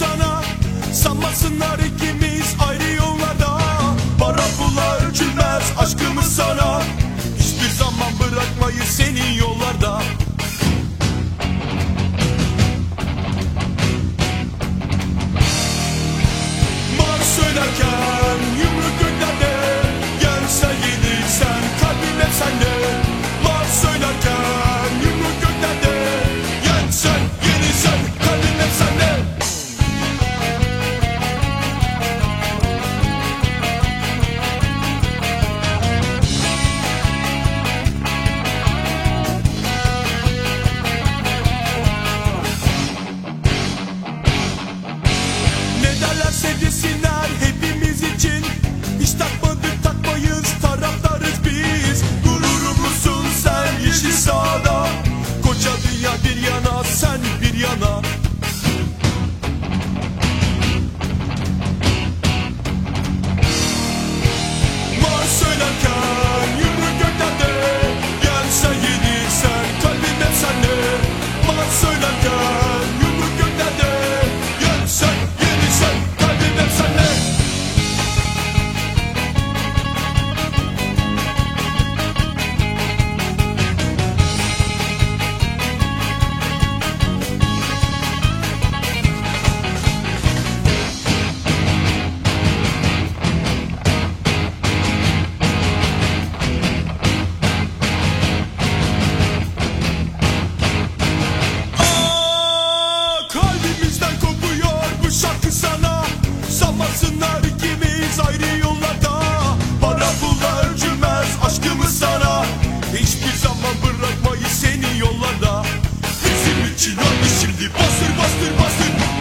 sana. Sanmasınlar ikimiz. yana. Bırakma bırakmayı seni yollarda. Bizim için hadi şimdi. Bastır bastır bastır.